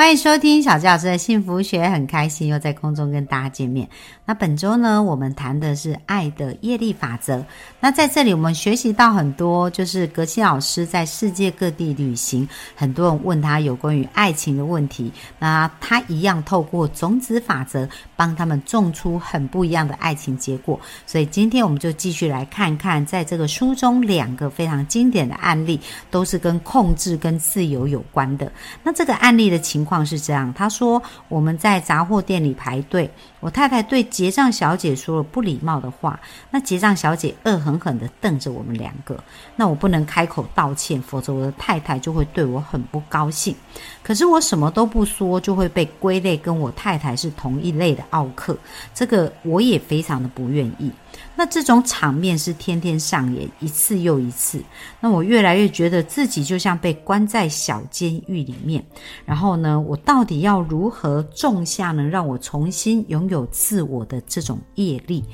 欢迎收听小吉老师的幸福学，很开心又在空中跟大家见面。那本周呢，我们谈的是爱的业力法则。那在这里，我们学习到很多，就是格西老师在世界各地旅行，很多人问他有关于爱情的问题，那他一样透过种子法则，帮他们种出很不一样的爱情结果。所以今天我们就继续来看看，在这个书中两个非常经典的案例，都是跟控制跟自由有关的。那这个案例的情况况是这样，他说我们在杂货店里排队，我太太对结账小姐说了不礼貌的话，那结账小姐恶狠狠地瞪着我们两个，那我不能开口道歉，否则我的太太就会对我很不高兴。可是我什么都不说，就会被归类跟我太太是同一类的奥克，这个我也非常的不愿意。那这种场面是天天上演，一次又一次。那我越来越觉得自己就像被关在小监狱里面。然后呢，我到底要如何种下能让我重新拥有自我的这种业力？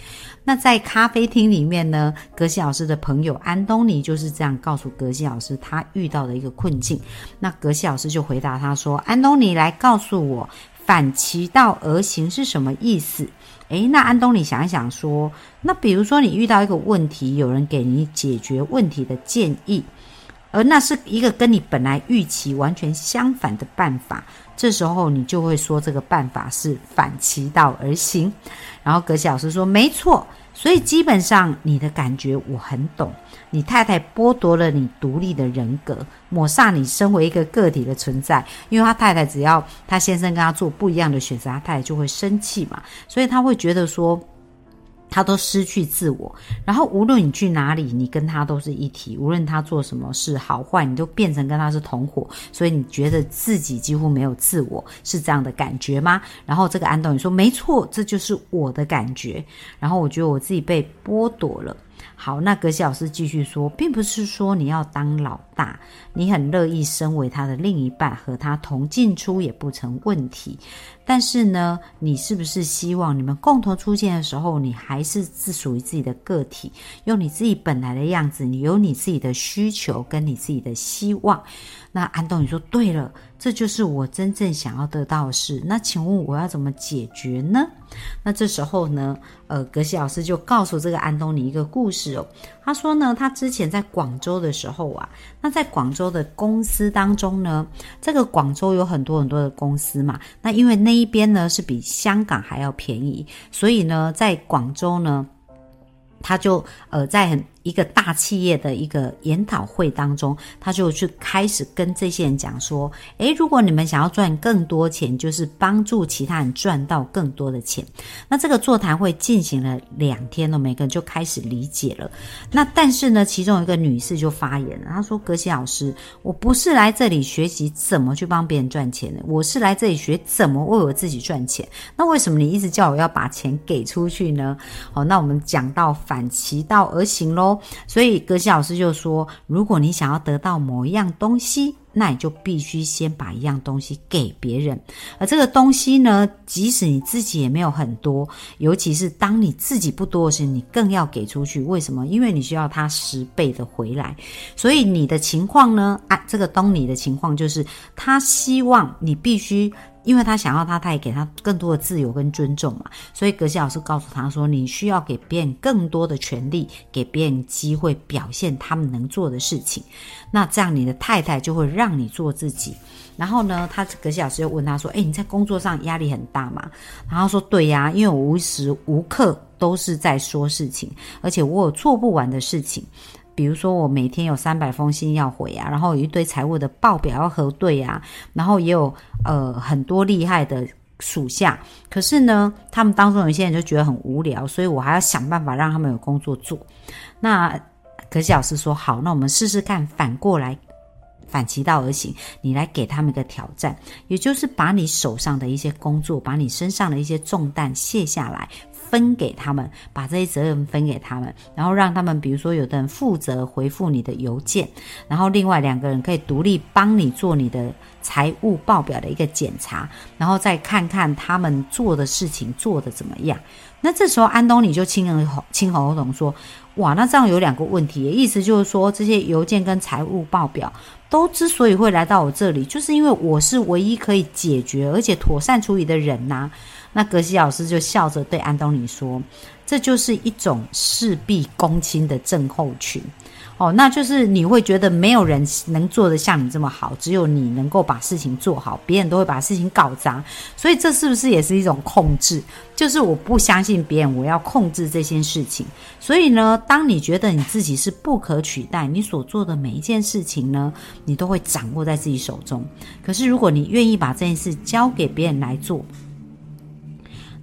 那在咖啡厅里面呢，格西老师的朋友安东尼就是这样告诉格西老师他遇到的一个困境。那格西老师就回答他说：“安东尼来告诉我，反其道而行是什么意思？”诶，那安东尼想一想说，那比如说你遇到一个问题，有人给你解决问题的建议，而那是一个跟你本来预期完全相反的办法，这时候你就会说这个办法是反其道而行。然后格西老师说，没错，所以基本上你的感觉我很懂。你太太剥夺了你独立的人格，抹煞你身为一个个体的存在。因为他太太只要他先生跟他做不一样的选择，他太太就会生气嘛，所以他会觉得说他都失去自我。然后无论你去哪里，你跟他都是一体。无论他做什么事好坏，你都变成跟他是同伙。所以你觉得自己几乎没有自我，是这样的感觉吗？然后这个安东尼说：“没错，这就是我的感觉。”然后我觉得我自己被剥夺了。好，那格西老师继续说，并不是说你要当老大，你很乐意身为他的另一半，和他同进出也不成问题。但是呢，你是不是希望你们共同出现的时候，你还是自属于自己的个体，用你自己本来的样子，你有你自己的需求跟你自己的希望？那安东尼说：“对了，这就是我真正想要得到的事。那请问我要怎么解决呢？”那这时候呢，呃，格西老师就告诉这个安东尼一个故事哦。他说呢，他之前在广州的时候啊，那在广州的公司当中呢，这个广州有很多很多的公司嘛。那因为那一边呢是比香港还要便宜，所以呢，在广州呢，他就呃在很。一个大企业的一个研讨会当中，他就去开始跟这些人讲说：，诶，如果你们想要赚更多钱，就是帮助其他人赚到更多的钱。那这个座谈会进行了两天了，每个人就开始理解了。那但是呢，其中一个女士就发言了，她说：“格西老师，我不是来这里学习怎么去帮别人赚钱的，我是来这里学怎么为我自己赚钱。那为什么你一直叫我要把钱给出去呢？好，那我们讲到反其道而行喽。”所以格西老师就说：“如果你想要得到某一样东西，那你就必须先把一样东西给别人。而这个东西呢，即使你自己也没有很多，尤其是当你自己不多的时候，你更要给出去。为什么？因为你需要它十倍的回来。所以你的情况呢？啊，这个东尼的情况就是，他希望你必须。”因为他想要他，他也给他更多的自由跟尊重嘛，所以格西老师告诉他说：“你需要给别人更多的权利，给别人机会表现他们能做的事情。那这样你的太太就会让你做自己。然后呢，他格西老师又问他说：‘哎，你在工作上压力很大吗？’然后说：‘对呀，因为我无时无刻都是在说事情，而且我有做不完的事情。’比如说，我每天有三百封信要回啊，然后有一堆财务的报表要核对啊，然后也有呃很多厉害的属下。可是呢，他们当中有些人就觉得很无聊，所以我还要想办法让他们有工作做。那可是老师说好，那我们试试看，反过来反其道而行，你来给他们一个挑战，也就是把你手上的一些工作，把你身上的一些重担卸下来。分给他们，把这些责任分给他们，然后让他们，比如说有的人负责回复你的邮件，然后另外两个人可以独立帮你做你的财务报表的一个检查，然后再看看他们做的事情做的怎么样。那这时候安东尼就亲人亲口同说：“哇，那这样有两个问题，意思就是说这些邮件跟财务报表都之所以会来到我这里，就是因为我是唯一可以解决而且妥善处理的人呐。”那格西老师就笑着对安东尼说：“这就是一种事必躬亲的症候群。”哦，那就是你会觉得没有人能做得像你这么好，只有你能够把事情做好，别人都会把事情搞砸。所以这是不是也是一种控制？就是我不相信别人，我要控制这件事情。所以呢，当你觉得你自己是不可取代，你所做的每一件事情呢，你都会掌握在自己手中。可是如果你愿意把这件事交给别人来做，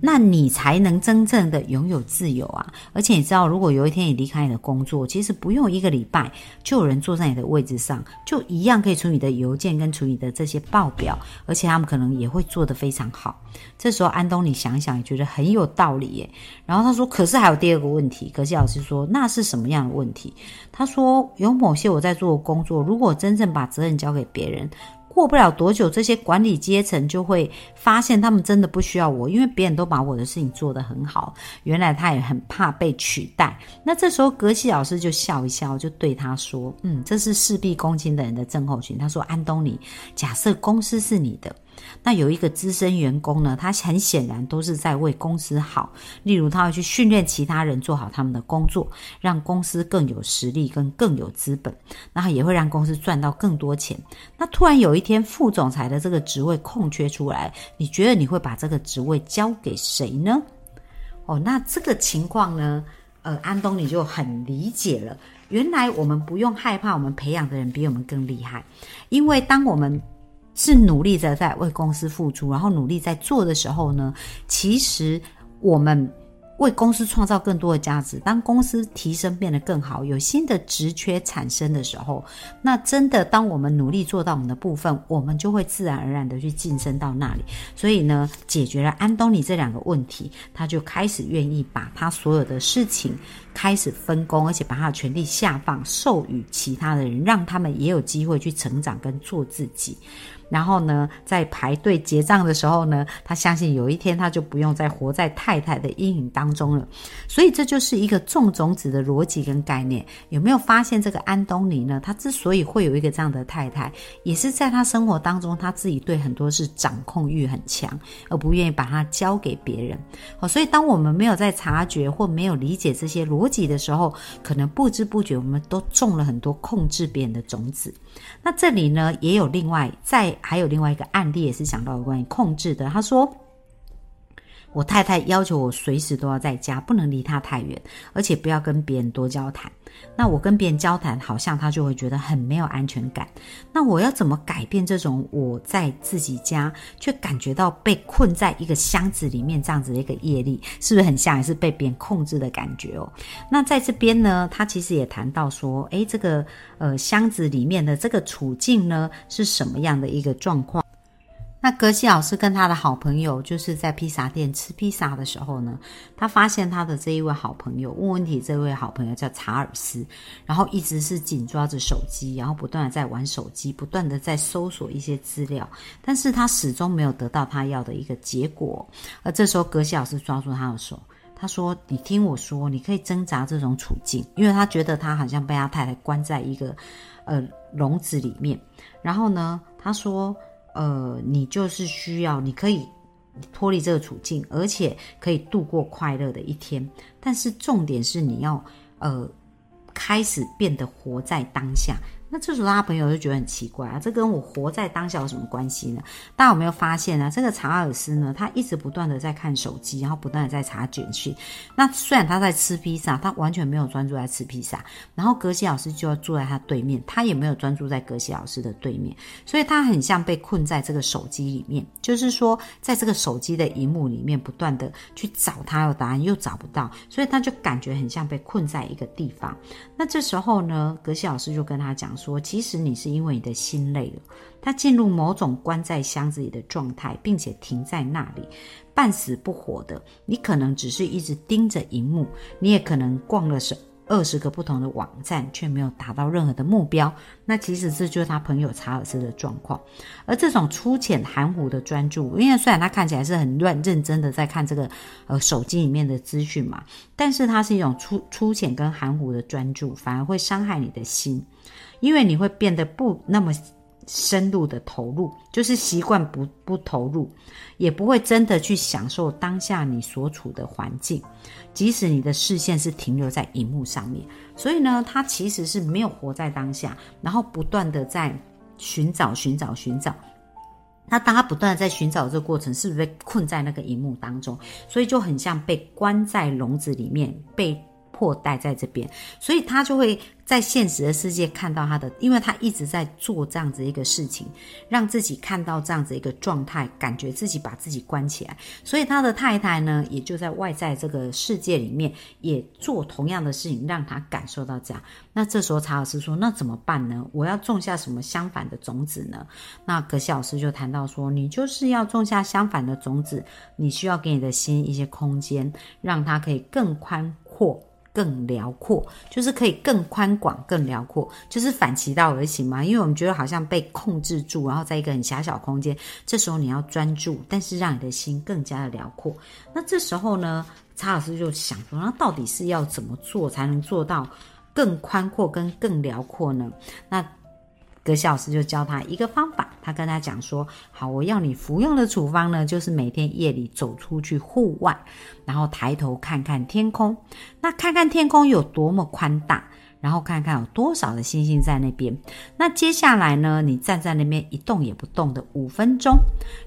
那你才能真正的拥有自由啊！而且你知道，如果有一天你离开你的工作，其实不用一个礼拜，就有人坐在你的位置上，就一样可以处理你的邮件跟处理的这些报表，而且他们可能也会做得非常好。这时候，安东尼想想也觉得很有道理耶。然后他说：“可是还有第二个问题。”可是老师说：“那是什么样的问题？”他说：“有某些我在做的工作，如果真正把责任交给别人。”过不了多久，这些管理阶层就会发现他们真的不需要我，因为别人都把我的事情做得很好。原来他也很怕被取代。那这时候格西老师就笑一笑，就对他说：“嗯，这是事必躬亲的人的症候群。”他说：“安东尼，假设公司是你的。”那有一个资深员工呢，他很显然都是在为公司好，例如他会去训练其他人做好他们的工作，让公司更有实力跟更有资本，然后也会让公司赚到更多钱。那突然有一天副总裁的这个职位空缺出来，你觉得你会把这个职位交给谁呢？哦，那这个情况呢，呃，安东尼就很理解了。原来我们不用害怕，我们培养的人比我们更厉害，因为当我们。是努力着在为公司付出，然后努力在做的时候呢，其实我们为公司创造更多的价值。当公司提升变得更好，有新的职缺产生的时候，那真的当我们努力做到我们的部分，我们就会自然而然的去晋升到那里。所以呢，解决了安东尼这两个问题，他就开始愿意把他所有的事情开始分工，而且把他的权力下放，授予其他的人，让他们也有机会去成长跟做自己。然后呢，在排队结账的时候呢，他相信有一天他就不用再活在太太的阴影当中了。所以这就是一个种种子的逻辑跟概念。有没有发现这个安东尼呢？他之所以会有一个这样的太太，也是在他生活当中他自己对很多事掌控欲很强，而不愿意把它交给别人。好，所以当我们没有在察觉或没有理解这些逻辑的时候，可能不知不觉我们都种了很多控制别人的种子。那这里呢，也有另外在。还有另外一个案例也是讲到有关于控制的。他说，我太太要求我随时都要在家，不能离她太远，而且不要跟别人多交谈。那我跟别人交谈，好像她就会觉得很没有安全感。那我要怎么改变这种我在自己家却感觉到被困在一个箱子里面这样子的一个业力，是不是很像也是被别人控制的感觉哦？那在这边呢，他其实也谈到说，诶，这个呃箱子里面的这个处境呢，是什么样的一个状况？那格西老师跟他的好朋友就是在披萨店吃披萨的时候呢，他发现他的这一位好朋友问问题，这位好朋友叫查尔斯，然后一直是紧抓着手机，然后不断的在玩手机，不断的在搜索一些资料，但是他始终没有得到他要的一个结果。而这时候格西老师抓住他的手，他说：“你听我说，你可以挣扎这种处境，因为他觉得他好像被他太太关在一个呃笼子里面。然后呢，他说。”呃，你就是需要，你可以脱离这个处境，而且可以度过快乐的一天。但是重点是你要呃，开始变得活在当下。那这时候他朋友就觉得很奇怪啊，这跟我活在当下有什么关系呢？大家有没有发现呢？这个查尔斯呢，他一直不断的在看手机，然后不断的在查简讯。那虽然他在吃披萨，他完全没有专注在吃披萨。然后格西老师就要坐在他对面，他也没有专注在格西老师的对面，所以他很像被困在这个手机里面，就是说在这个手机的荧幕里面不断的去找他的答案，又找不到，所以他就感觉很像被困在一个地方。那这时候呢，格西老师就跟他讲。说，说其实你是因为你的心累了，他进入某种关在箱子里的状态，并且停在那里，半死不活的。你可能只是一直盯着荧幕，你也可能逛了十。二十个不同的网站，却没有达到任何的目标。那其实这就是他朋友查尔斯的状况。而这种粗浅含糊的专注，因为虽然他看起来是很乱认真的在看这个呃手机里面的资讯嘛，但是它是一种粗粗浅跟含糊的专注，反而会伤害你的心，因为你会变得不那么。深入的投入，就是习惯不不投入，也不会真的去享受当下你所处的环境，即使你的视线是停留在荧幕上面。所以呢，他其实是没有活在当下，然后不断的在寻找、寻找、寻找。那当他不断的在寻找这个过程，是不是被困在那个荧幕当中？所以就很像被关在笼子里面，被。迫待在这边，所以他就会在现实的世界看到他的，因为他一直在做这样子一个事情，让自己看到这样子一个状态，感觉自己把自己关起来。所以他的太太呢，也就在外在这个世界里面，也做同样的事情，让他感受到这样。那这时候查尔斯说：“那怎么办呢？我要种下什么相反的种子呢？”那格西老师就谈到说：“你就是要种下相反的种子，你需要给你的心一些空间，让它可以更宽阔。”更辽阔，就是可以更宽广、更辽阔，就是反其道而行嘛。因为我们觉得好像被控制住，然后在一个很狭小空间，这时候你要专注，但是让你的心更加的辽阔。那这时候呢，查老师就想说，那到底是要怎么做才能做到更宽阔跟更辽阔呢？那葛小师就教他一个方法，他跟他讲说：“好，我要你服用的处方呢，就是每天夜里走出去户外，然后抬头看看天空，那看看天空有多么宽大，然后看看有多少的星星在那边。那接下来呢，你站在那边一动也不动的五分钟，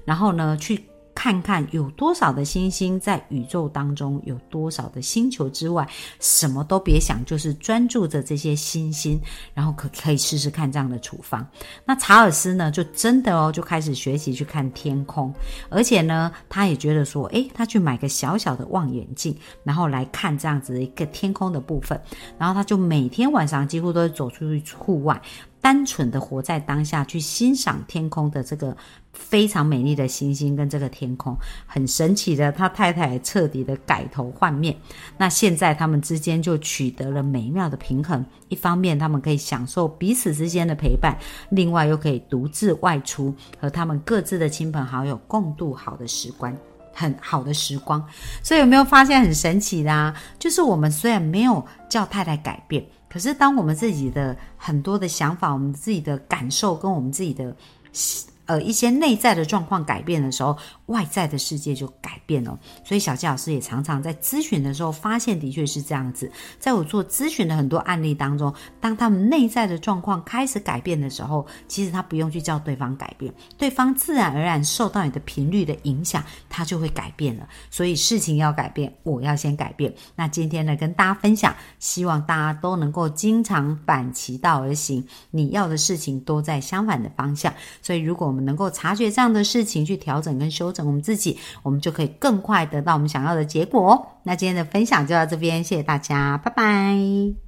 然后呢去。”看看有多少的星星在宇宙当中，有多少的星球之外，什么都别想，就是专注着这些星星，然后可可以试试看这样的处方。那查尔斯呢，就真的哦，就开始学习去看天空，而且呢，他也觉得说，诶，他去买个小小的望远镜，然后来看这样子一个天空的部分，然后他就每天晚上几乎都会走出去户外。单纯的活在当下，去欣赏天空的这个非常美丽的星星跟这个天空，很神奇的。他太太彻底的改头换面，那现在他们之间就取得了美妙的平衡。一方面，他们可以享受彼此之间的陪伴；，另外又可以独自外出，和他们各自的亲朋好友共度好的时光，很好的时光。所以有没有发现很神奇的啊？就是我们虽然没有叫太太改变。可是，当我们自己的很多的想法、我们自己的感受跟我们自己的。呃，一些内在的状况改变的时候，外在的世界就改变了。所以小纪老师也常常在咨询的时候发现，的确是这样子。在我做咨询的很多案例当中，当他们内在的状况开始改变的时候，其实他不用去叫对方改变，对方自然而然受到你的频率的影响，他就会改变了。所以事情要改变，我要先改变。那今天呢，跟大家分享，希望大家都能够经常反其道而行，你要的事情都在相反的方向。所以如果我们能够察觉这样的事情，去调整跟修正我们自己，我们就可以更快得到我们想要的结果。那今天的分享就到这边，谢谢大家，拜拜。